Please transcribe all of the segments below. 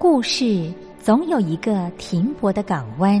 故事总有一个停泊的港湾。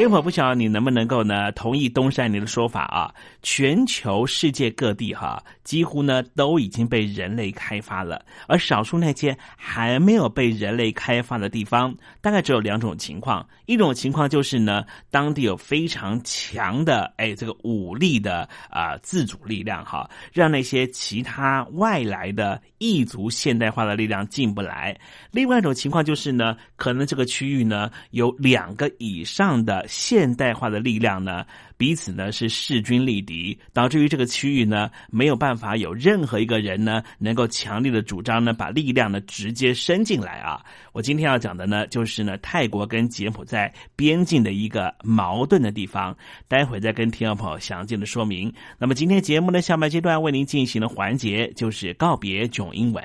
天火不晓得你能不能够呢同意东山林的说法啊？全球世界各地哈，几乎呢都已经被人类开发了，而少数那些还没有被人类开发的地方，大概只有两种情况。一种情况就是呢，当地有非常强的哎这个武力的啊自主力量哈，让那些其他外来的异族现代化的力量进不来。另外一种情况就是呢，可能这个区域呢有两个以上的。现代化的力量呢，彼此呢是势均力敌，导致于这个区域呢没有办法有任何一个人呢能够强力的主张呢把力量呢直接伸进来啊。我今天要讲的呢就是呢泰国跟柬埔寨边境的一个矛盾的地方，待会再跟听众朋友详尽的说明。那么今天节目的下半阶段为您进行的环节就是告别囧英文。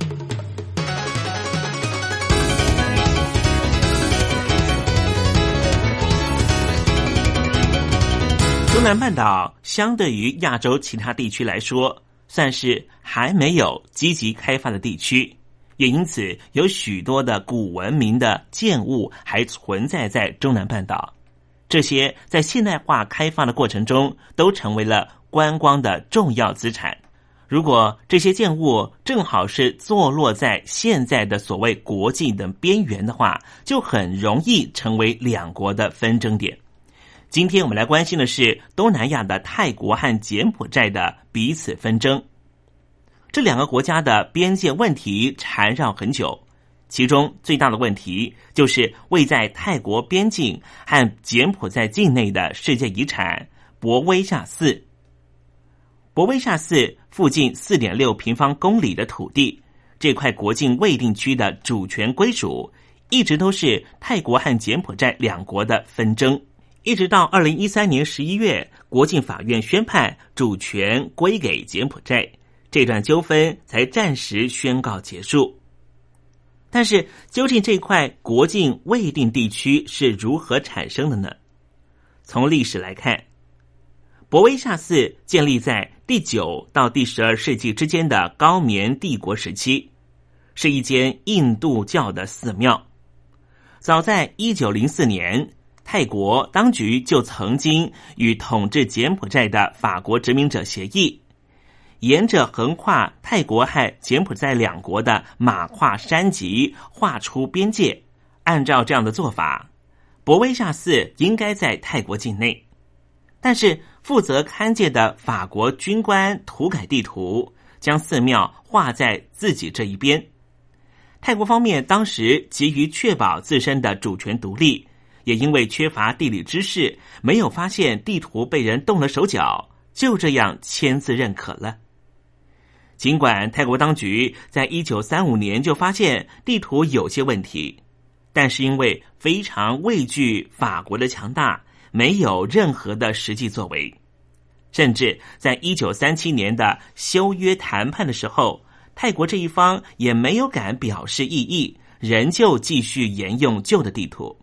中南半岛相对于亚洲其他地区来说，算是还没有积极开发的地区，也因此有许多的古文明的建物还存在在中南半岛。这些在现代化开发的过程中，都成为了观光的重要资产。如果这些建物正好是坐落在现在的所谓国境的边缘的话，就很容易成为两国的纷争点。今天我们来关心的是东南亚的泰国和柬埔寨的彼此纷争。这两个国家的边界问题缠绕很久，其中最大的问题就是位在泰国边境和柬埔寨境内的世界遗产博威夏寺。博威夏寺附近四点六平方公里的土地，这块国境未定区的主权归属，一直都是泰国和柬埔寨两国的纷争。一直到二零一三年十一月，国境法院宣判主权归给柬埔寨，这段纠纷才暂时宣告结束。但是，究竟这块国境未定地区是如何产生的呢？从历史来看，博威夏寺建立在第九到第十二世纪之间的高棉帝国时期，是一间印度教的寺庙。早在一九零四年。泰国当局就曾经与统治柬埔寨的法国殖民者协议，沿着横跨泰国和柬埔寨两国的马跨山脊画出边界。按照这样的做法，博威夏寺应该在泰国境内。但是负责勘界的法国军官涂改地图，将寺庙画在自己这一边。泰国方面当时急于确保自身的主权独立。也因为缺乏地理知识，没有发现地图被人动了手脚，就这样签字认可了。尽管泰国当局在一九三五年就发现地图有些问题，但是因为非常畏惧法国的强大，没有任何的实际作为。甚至在一九三七年的修约谈判的时候，泰国这一方也没有敢表示异议，仍旧继续沿用旧的地图。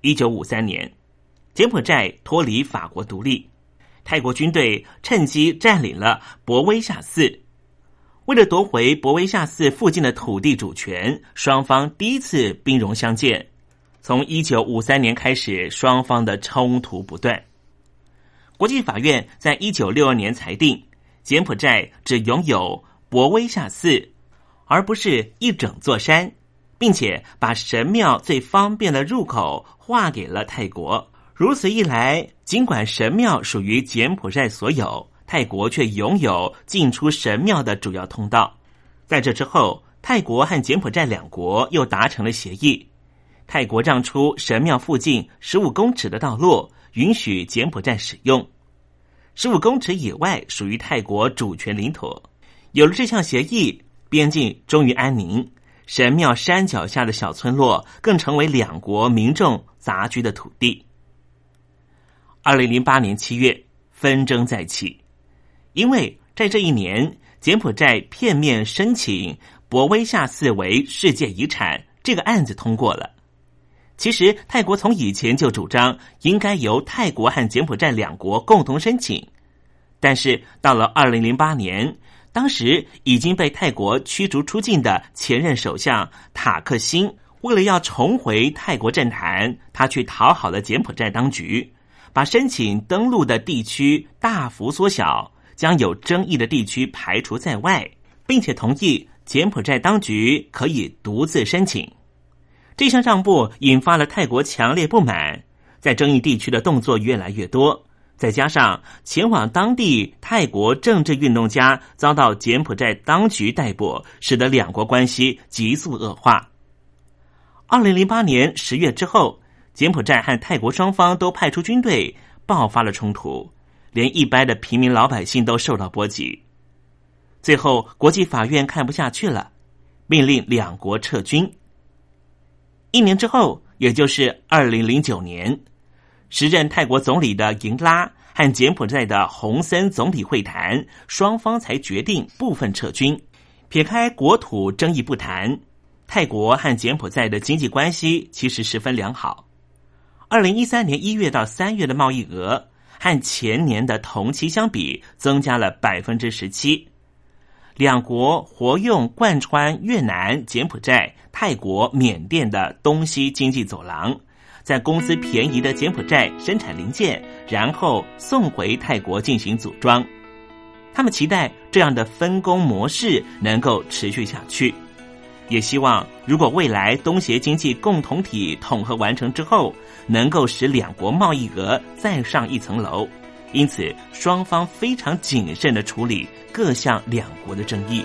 一九五三年，柬埔寨脱离法国独立，泰国军队趁机占领了博威夏寺。为了夺回博威夏寺附近的土地主权，双方第一次兵戎相见。从一九五三年开始，双方的冲突不断。国际法院在一九六二年裁定，柬埔寨只拥有博威夏寺，而不是一整座山。并且把神庙最方便的入口划给了泰国。如此一来，尽管神庙属于柬埔寨所有，泰国却拥有进出神庙的主要通道。在这之后，泰国和柬埔寨两国又达成了协议：泰国让出神庙附近十五公尺的道路，允许柬埔寨使用；十五公尺以外属于泰国主权领土。有了这项协议，边境终于安宁。神庙山脚下的小村落更成为两国民众杂居的土地。二零零八年七月，纷争再起，因为在这一年，柬埔寨片面申请博威夏寺为世界遗产，这个案子通过了。其实，泰国从以前就主张应该由泰国和柬埔寨两国共同申请，但是到了二零零八年。当时已经被泰国驱逐出境的前任首相塔克辛，为了要重回泰国政坛，他去讨好了柬埔寨当局，把申请登陆的地区大幅缩小，将有争议的地区排除在外，并且同意柬埔寨当局可以独自申请。这项让步引发了泰国强烈不满，在争议地区的动作越来越多。再加上前往当地泰国政治运动家遭到柬埔寨当局逮捕，使得两国关系急速恶化。二零零八年十月之后，柬埔寨和泰国双方都派出军队，爆发了冲突，连一般的平民老百姓都受到波及。最后，国际法院看不下去了，命令两国撤军。一年之后，也就是二零零九年。时任泰国总理的银拉和柬埔寨的洪森总理会谈，双方才决定部分撤军。撇开国土争议不谈，泰国和柬埔寨的经济关系其实十分良好。二零一三年一月到三月的贸易额和前年的同期相比，增加了百分之十七。两国活用贯穿越南、柬埔寨、泰国、缅甸的东西经济走廊，在公司便宜的柬埔寨生产零件，然后送回泰国进行组装。他们期待这样的分工模式能够持续下去，也希望如果未来东协经济共同体统合完成之后，能够使两国贸易额再上一层楼。因此，双方非常谨慎的处理各项两国的争议。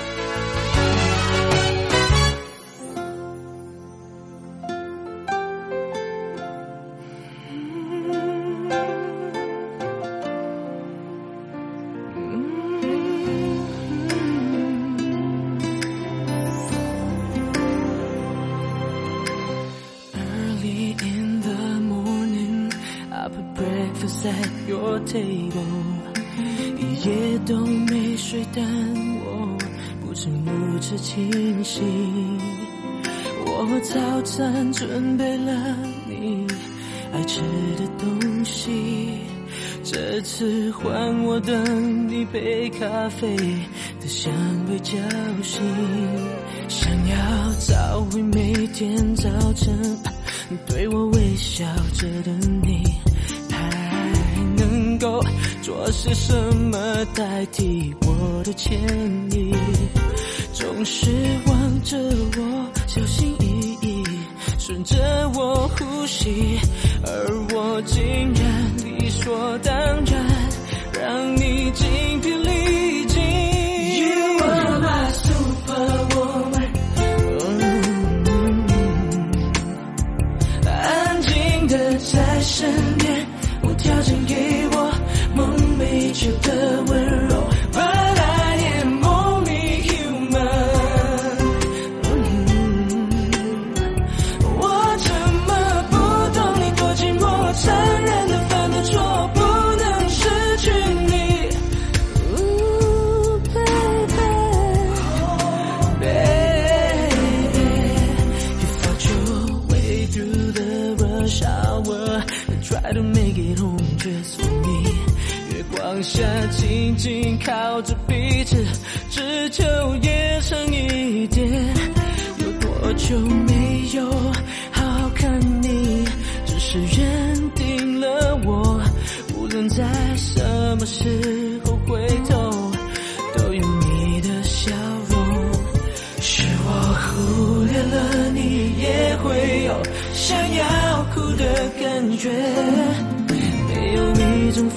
下紧紧靠着彼此，只求夜长一点。有多久没有好好看你？只是认定了我，无论在什么时候回头，都有你的笑容。是我忽略了你。也会有想要哭的感觉，没有一种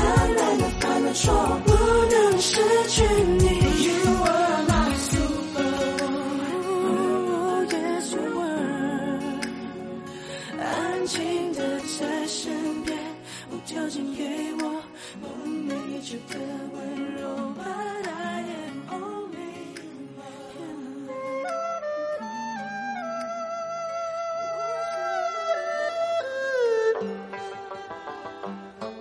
寂寞，承认的犯了错，不能失去你。You are my superwoman. Yes, you are，安静的在身边，无条件给我梦寐以求的温柔。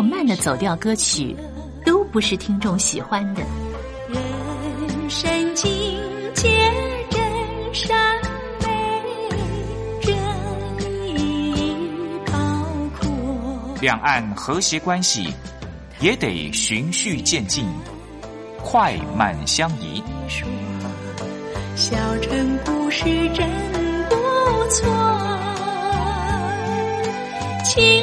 或慢的走调歌曲，都不是听众喜欢的。人生境界真善美，真意包括。两岸和谐关系也得循序渐进，快慢相宜。小城故事真不错，请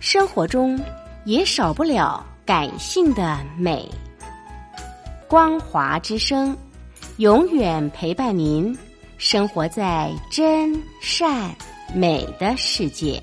生活中也少不了感性的美。光华之声，永远陪伴您，生活在真善美的世界。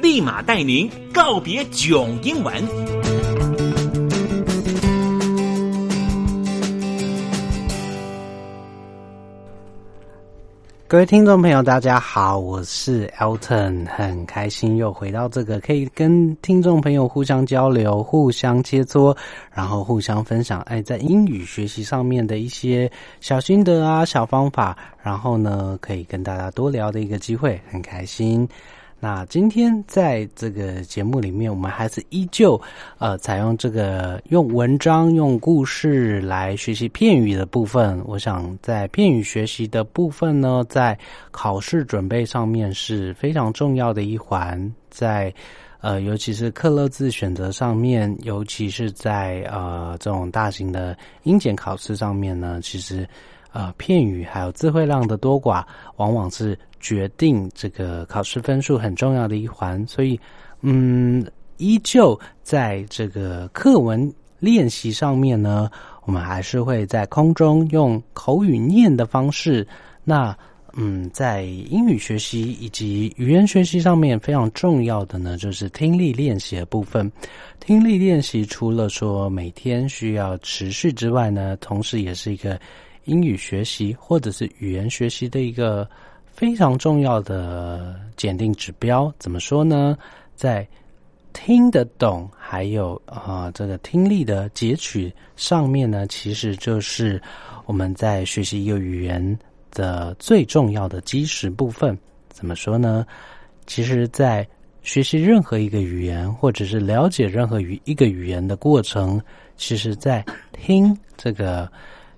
立马带您告别囧英文。各位听众朋友，大家好，我是 Elton，很开心又回到这个可以跟听众朋友互相交流、互相切磋，然后互相分享，哎，在英语学习上面的一些小心得啊、小方法，然后呢，可以跟大家多聊的一个机会，很开心。那今天在这个节目里面，我们还是依旧呃采用这个用文章、用故事来学习片语的部分。我想在片语学习的部分呢，在考试准备上面是非常重要的一环，在呃尤其是克勒字选择上面，尤其是在呃这种大型的英检考试上面呢，其实。呃，片语还有词汇量的多寡，往往是决定这个考试分数很重要的一环。所以，嗯，依旧在这个课文练习上面呢，我们还是会在空中用口语念的方式。那，嗯，在英语学习以及语言学习上面非常重要的呢，就是听力练习的部分。听力练习除了说每天需要持续之外呢，同时也是一个。英语学习或者是语言学习的一个非常重要的检定指标，怎么说呢？在听得懂还有啊、这个听力的截取上面呢，其实就是我们在学习一个语言的最重要的基石部分。怎么说呢？其实，在学习任何一个语言，或者是了解任何语一个语言的过程，其实在听这个。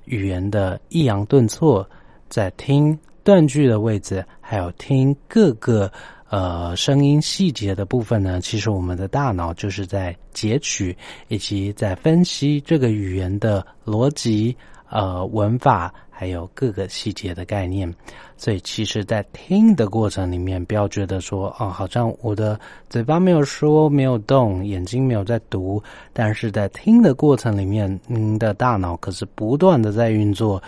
语言的抑扬顿挫，在听断句的位置，还有听各个呃声音细节的部分呢，其实我们的大脑就是在截取以及在分析这个语言的逻辑、呃文法，还有各个细节的概念。所以，其实，在听的过程里面，不要觉得说，哦，好像我的嘴巴没有说，没有动，眼睛没有在读，但是在听的过程里面，您的大脑可是不断的在运作，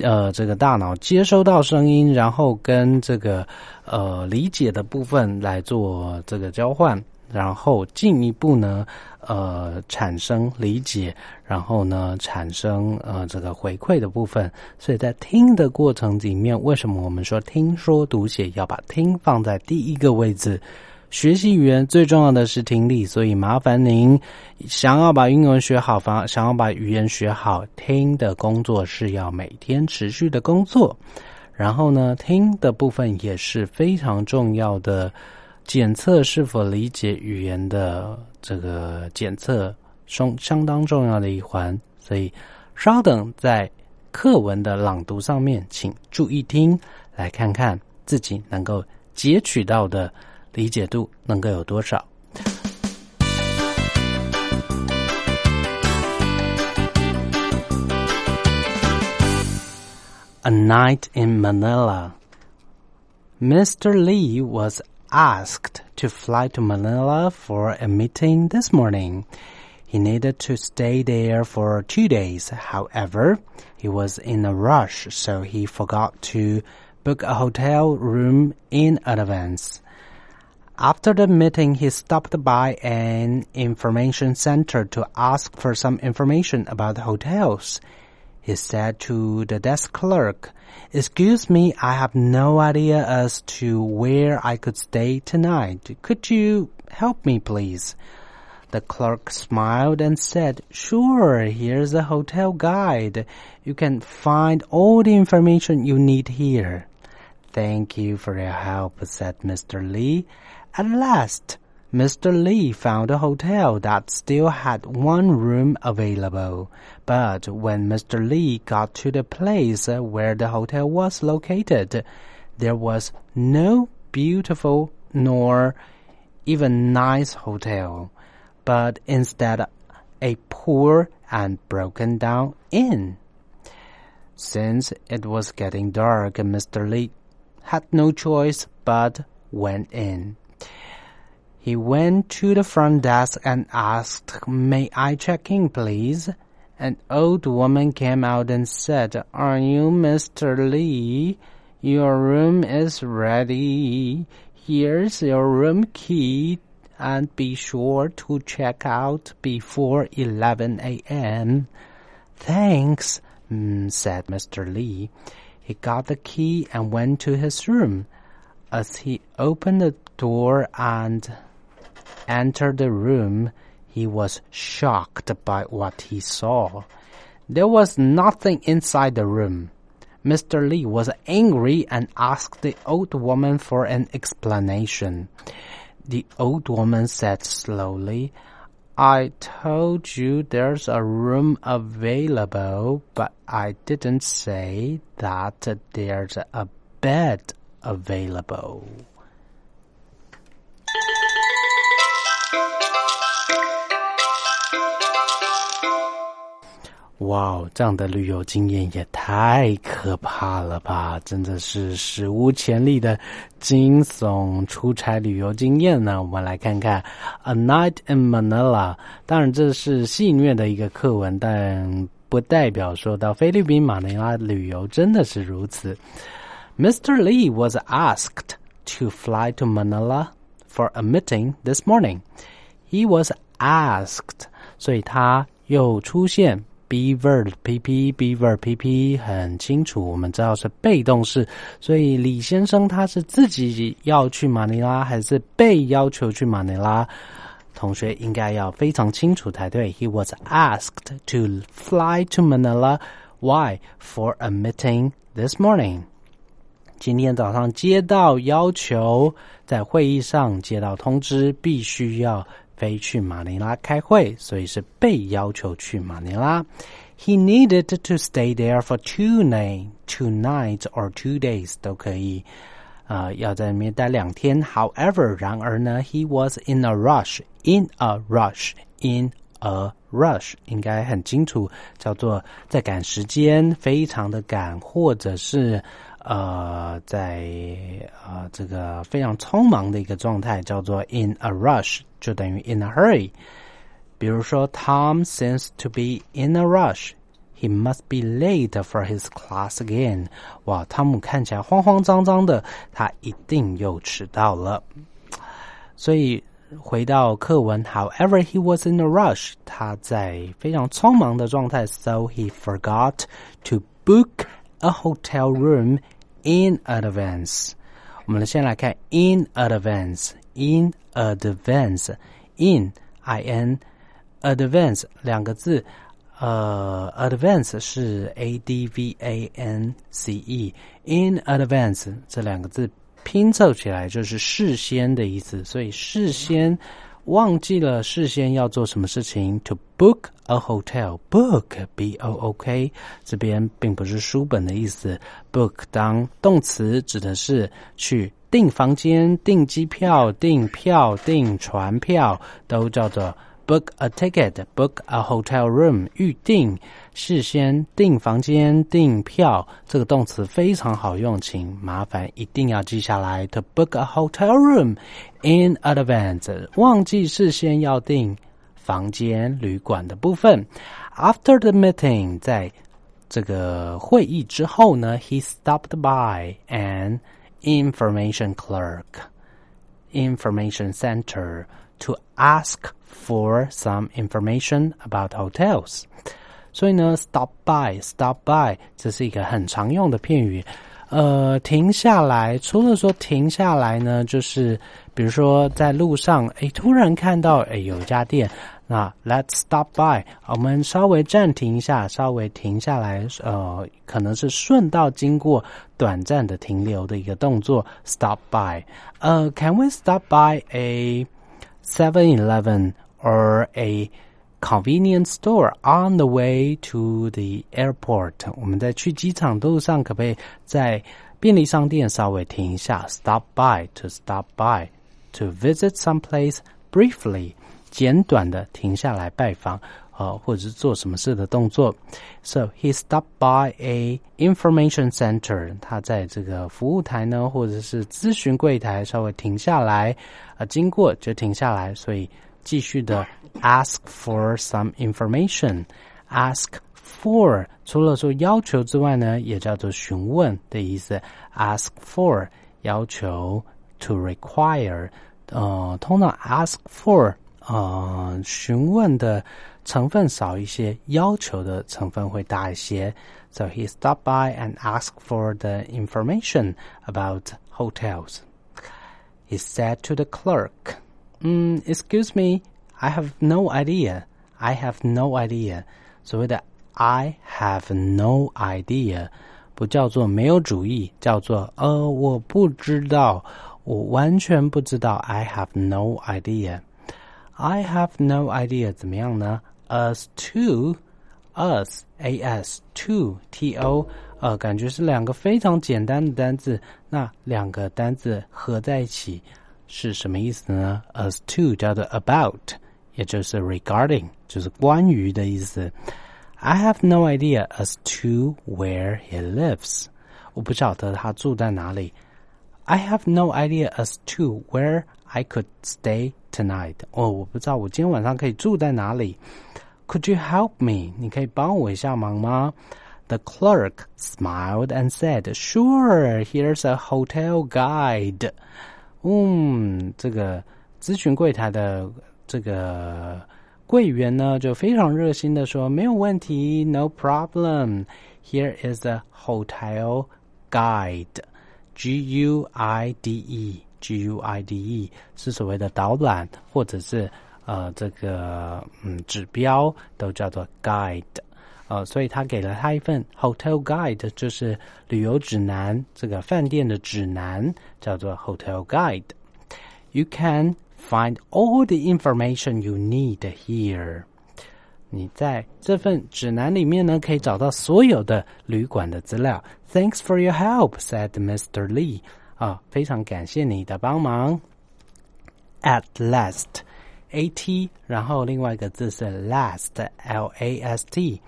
呃，这个大脑接收到声音，然后跟这个呃理解的部分来做这个交换，然后进一步呢，呃，产生理解，然后呢，产生呃这个回馈的部分。所以在听的过程里面，为什么我们说听说读写要把听放在第一个位置？学习语言最重要的是听力，所以麻烦您想要把英文学好，想想要把语言学好，听的工作是要每天持续的工作。然后呢，听的部分也是非常重要的。检测是否理解语言的这个检测，相相当重要的一环。所以，稍等，在课文的朗读上面，请注意听，来看看自己能够截取到的理解度能够有多少。A night in Manila. Mr. Lee was asked to fly to Manila for a meeting this morning. He needed to stay there for two days. However, he was in a rush, so he forgot to book a hotel room in advance. After the meeting, he stopped by an information center to ask for some information about hotels. He said to the desk clerk, Excuse me, I have no idea as to where I could stay tonight. Could you help me, please? The clerk smiled and said, Sure, here's a hotel guide. You can find all the information you need here. Thank you for your help, said Mr. Lee. At last, Mr. Lee found a hotel that still had one room available. But when Mr. Lee got to the place where the hotel was located, there was no beautiful nor even nice hotel but instead a poor and broken down inn. Since it was getting dark, Mr. Lee had no choice but went in. He went to the front desk and asked, May I check in, please? An old woman came out and said, Are you Mr. Lee? Your room is ready. Here's your room key and be sure to check out before 11 a.m. Thanks, mm, said Mr. Lee. He got the key and went to his room. As he opened the door and entered the room, he was shocked by what he saw. There was nothing inside the room. Mr. Lee was angry and asked the old woman for an explanation. The old woman said slowly, I told you there's a room available, but I didn't say that there's a bed available. 哇哦，这样的旅游经验也太可怕了吧！真的是史无前例的惊悚出差旅游经验呢。我们来看看《A Night in Manila》，当然这是戏谑的一个课文，但不代表说到菲律宾马尼拉旅游真的是如此。Mr. Lee was asked to fly to Manila for a meeting this morning. He was asked，所以他又出现。Be verb pp be verb pp 很清楚，我们知道是被动式，所以李先生他是自己要去马尼拉，还是被要求去马尼拉？同学应该要非常清楚才对。He was asked to fly to Manila. Why? For a meeting this morning. 今天早上接到要求，在会议上接到通知，必须要。飞去马尼拉开会，所以是被要求去马尼拉。He needed to stay there for two night, two nights or two days 都可以，呃，要在那边待两天。However，然而呢，he was in a rush, in a rush, in a rush，应该很清楚，叫做在赶时间，非常的赶，或者是 呃，在呃这个非常匆忙的一个状态，叫做 in a rush。就等于 in a hurry。比如说，Tom seems to be in a rush. He must be late for his class again. 哇，汤姆看起来慌慌张张的，他一定又迟到了。所以回到课文，However, he was in a rush. 他在非常匆忙的状态，so he forgot to book a hotel room in advance. 我们先来看 in advance in advance in i n advance 两个字，呃，advance 是 a d v a n c e in advance 这两个字拼凑起来就是事先的意思，所以事先忘记了事先要做什么事情。To book a hotel, book b o o k 这边并不是书本的意思，book 当动词指的是去订房间、订机票、订票、订船票，都叫做。Book a ticket, book a hotel room，预定，事先订房间、订票，这个动词非常好用，请麻烦一定要记下来。To book a hotel room in advance，忘记事先要订房间、旅馆的部分。After the meeting，在这个会议之后呢，he stopped by an information clerk, information center to ask. For some information about hotels，所以呢，stop by，stop by，这是一个很常用的片语。呃，停下来，除了说停下来呢，就是 比如说在路上，哎，突然看到哎有家店，那 Let's stop by，我们稍微暂停一下，稍微停下来，呃，可能是顺道经过，短暂的停留的一个动作，stop by。呃，Can we stop by a Seven Eleven? or a convenience store on the way to the airport。我们在去机场的路上，可不可以在便利商店稍微停一下？Stop by to stop by to visit some place briefly，简短的停下来拜访。呃，或者是做什么事的动作，so he stopped by a information center。他在这个服务台呢，或者是咨询柜台稍微停下来，啊，经过就停下来，所以继续的 ask for some information。ask for 除了说要求之外呢，也叫做询问的意思。ask for 要求，to require， 呃，通常 ask for 呃询问的成分少一些，要求的成分会大一些。So he stopped by and asked for the information about hotels. He said to the clerk. Mm, excuse me, I have no idea. I have no idea. 所谓的 I have no idea 不叫做没有主意，叫做呃我不知道， 我完全不知道。I have no idea. I have no idea 怎么样呢？As to us, a s to t o 呃，感觉是两个非常简单的单字。那两个单字合在一起。是什么意思呢？As to 叫做 about，也就是 regarding，就是关于的意思。I have no idea as to where he lives。我不晓得他住在哪里。 I have no idea as to where I could stay tonight。哦，我不知道我今天晚上可以住在哪里。Could you help me？你可以帮我一下忙吗？The clerk smiled and said, "Sure, here's a hotel guide." 嗯，这个咨询柜台的这个柜员呢，就非常热心的说：“没有问题，No problem. Here is a hotel guide. G U I D E G U I D E 是所谓的导览，或者是呃这个嗯指标，都叫做 guide。”呃，所以他给了他一份 hotel guide，就是旅游指南，这个饭店的指南叫做 hotel guide。You can find all the information you need here。你在这份指南里面呢，可以找到所有的旅馆的资料。Thanks for your help, said Mr. Lee。啊，非常感谢你的帮忙。At last, a t，然后另外一个字是 last，l a s t。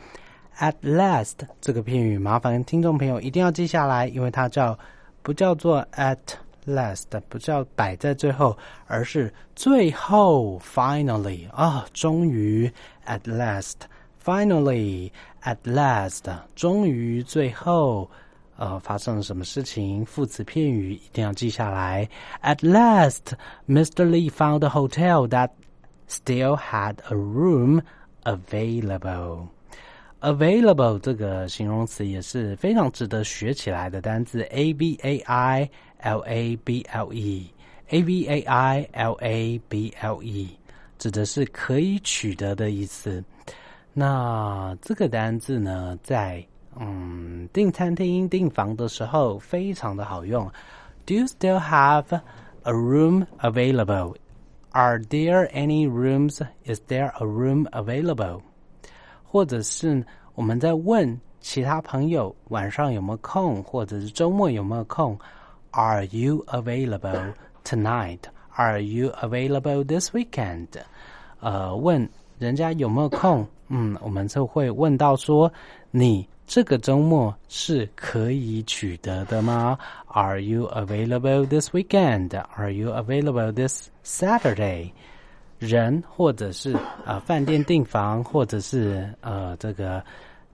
At last 这个片语，麻烦听众朋友一定要记下来，因为它叫不叫做 at last，不叫摆在最后，而是最后 finally 啊，终于 at last，finally at last，终于最后，呃，发生了什么事情？副词片语一定要记下来。At last, Mr. Lee found a hotel that still had a room available. available 这个形容词也是非常值得学起来的单词，a v a i l a b l e，a v a i l a b l e 指的是可以取得的意思。那这个单字呢，在嗯订餐厅、订房的时候非常的好用。 Do you still have a room available? Are there any rooms? Is there a room available? 或者是我们在问其他朋友晚上有没有空，或者是周末有没有空？Are you available tonight? Are you available this weekend? 呃，问人家有没有空？嗯，我们就会问到说，你 这个周末是可以取得的吗？Are you available this weekend? Are you available this Saturday? 人或者是呃饭店订房，或者是呃这个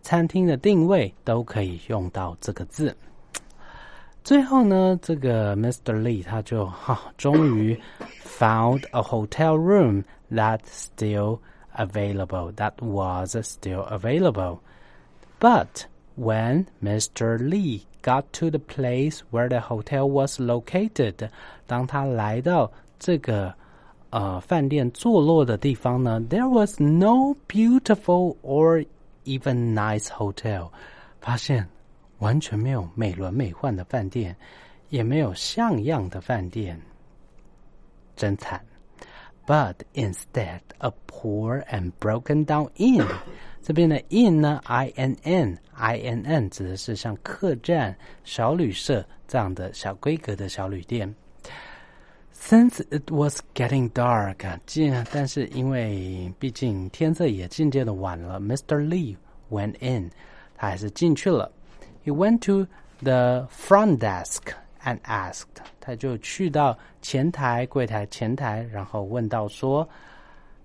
餐厅的定位，都可以用到这个字。最后呢，这个 Mr. Lee 他就哈、终于 found a hotel room that still available, that was still available. But when Mr. Lee got to the place where the hotel was located，当他来到这个呃饭店坐落的地方呢，there was no beautiful or even nice hotel，发现完全没有美轮美奂的饭店，也没有像样的饭店，真惨。But instead, a poor and broken down inn。 这边的 inn 呢，i n n i n n 指的是像客栈、小旅社这样的小规格的小旅店。Since it was getting dark，渐但是因为毕竟天色也渐渐的晚了，Mr. Lee went in，他还是进去了。He went to the front desk and asked，他就去到前台柜台前台，然后问到说，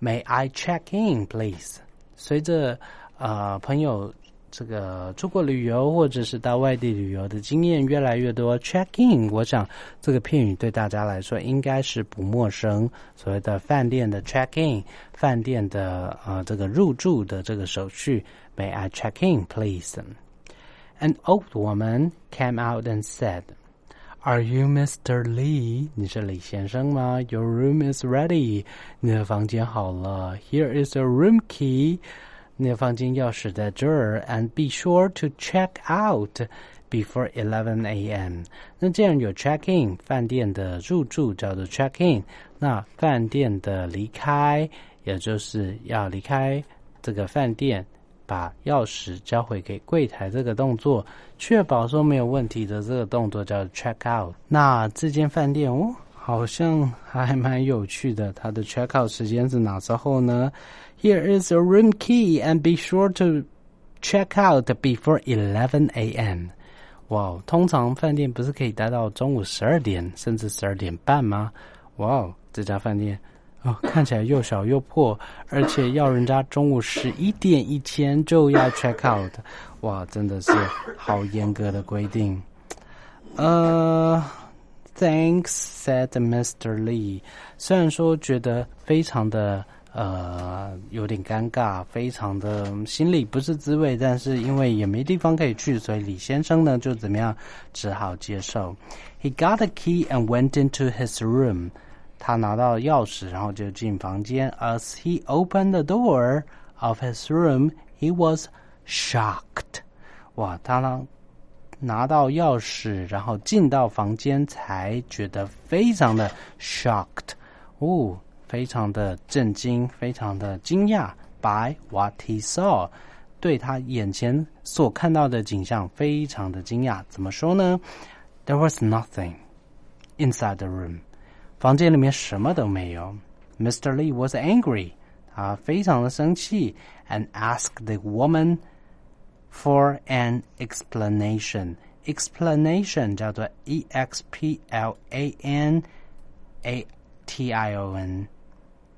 May I check in, please？ 随着呃朋友这个出国旅游或者是到外地旅游的经验越来越多，check in，我想这个片语对大家来说应该是不陌生。所谓的饭店的 check in，饭店的呃这个入住的这个手续，May I check in, please？An old woman came out and said, "Are you Mr. Lee？你是李先生吗？Your room is ready。你的房间好了。Here is a room key。你的房间钥匙在这儿。And be sure to check out before 11 a.m. 那既然有 check in，饭店的入住叫做 check in，那饭店的离开，也就是要离开这个饭店。把钥匙交回给柜台这个动作，确保说没有问题的这个动作叫 check out。那这间饭店哦，好像还蛮有趣的。它的 check out 时间是哪时候呢？Here is a room key and be sure to check out before 11 a.m. 哇，通常饭店不是可以待到中午十二点甚至十二点半吗？哇哦，这家饭店。哦，看起来又小又破，而且要人家中午十一点以前就要 check out，哇，真的是好严格的规定。呃，Thanks said Mr. Lee。虽然说觉得非常的呃有点尴尬，非常的心里不是滋味，但是因为也没地方可以去，所以李先生呢就怎么样，只好接受。He got a key and went into his room. 他拿到钥匙，然后就进房间。As he opened the door of his room, he was shocked. 哇，他呢拿到钥匙，然后进到房间，才觉得非常的 shocked，哦，非常的震惊，非常的惊讶。By what he saw，对他眼前所看到的景象非常的惊讶。怎么说呢？There was nothing inside the room. 房间里面什么都没有。Mr. Lee was angry，他非常的生气，and asked the woman for an explanation. Explanation 叫做 e x p l a n a t i o n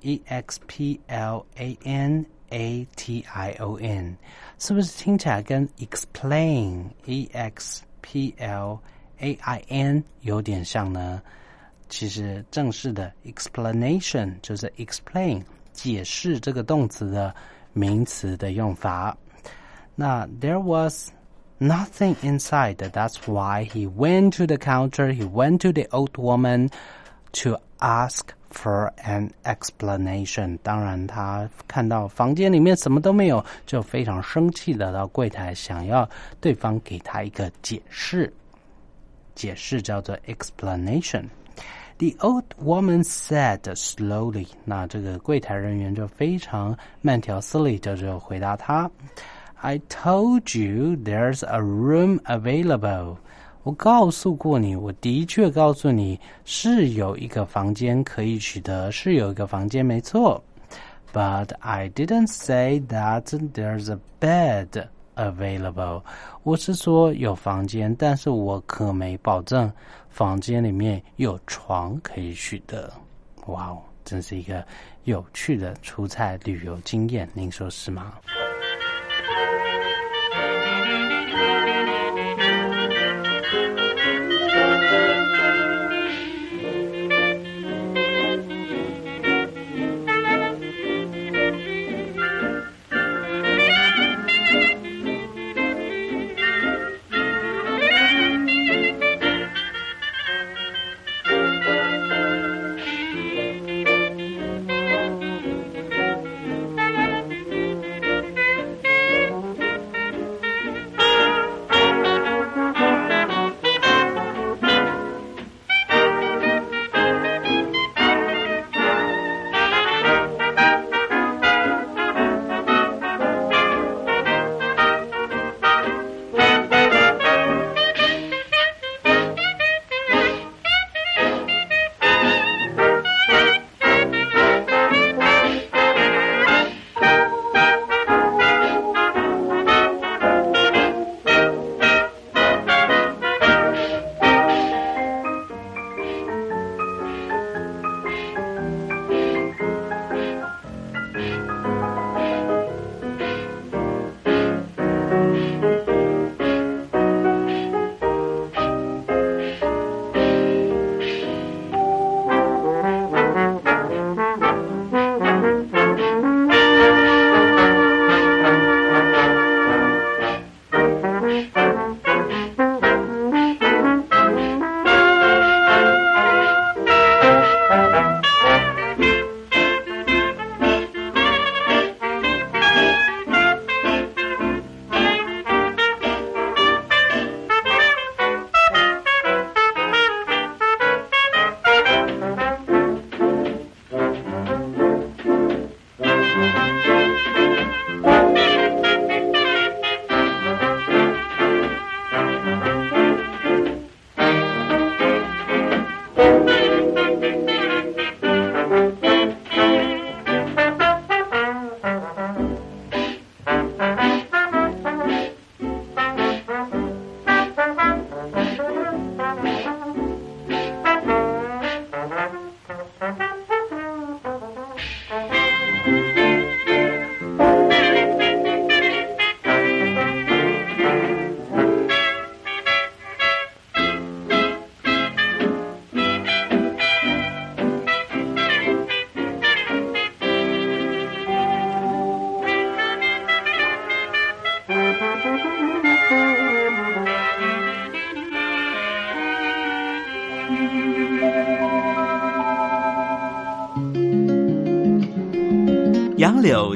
e x p l a n a t i o n，是不是听起来跟 explain e x p l a i n 有点像呢？ 其实正式的 explanation 就是 explain 解释这个动词的名词的用法。那 there was nothing inside. That's why he went to the counter. He went to the old woman to ask for an explanation. 当然，他看到房间里面什么都没有，就非常生气的到柜台想要对方给他一个解释。 解释叫做 explanation。 The old woman said slowly。那这个柜台人员就非常慢条斯理的就回答他：“I told you there's a room available。”我告诉过你，我的确告诉你是有一个房间可以取得，是有一个房间，没错。But I didn't say that there's a bed available。我是说有房间，但是我可没保证 房间里面有床可以取得。哇哦，真是一个有趣的出差旅游经验，您说是吗？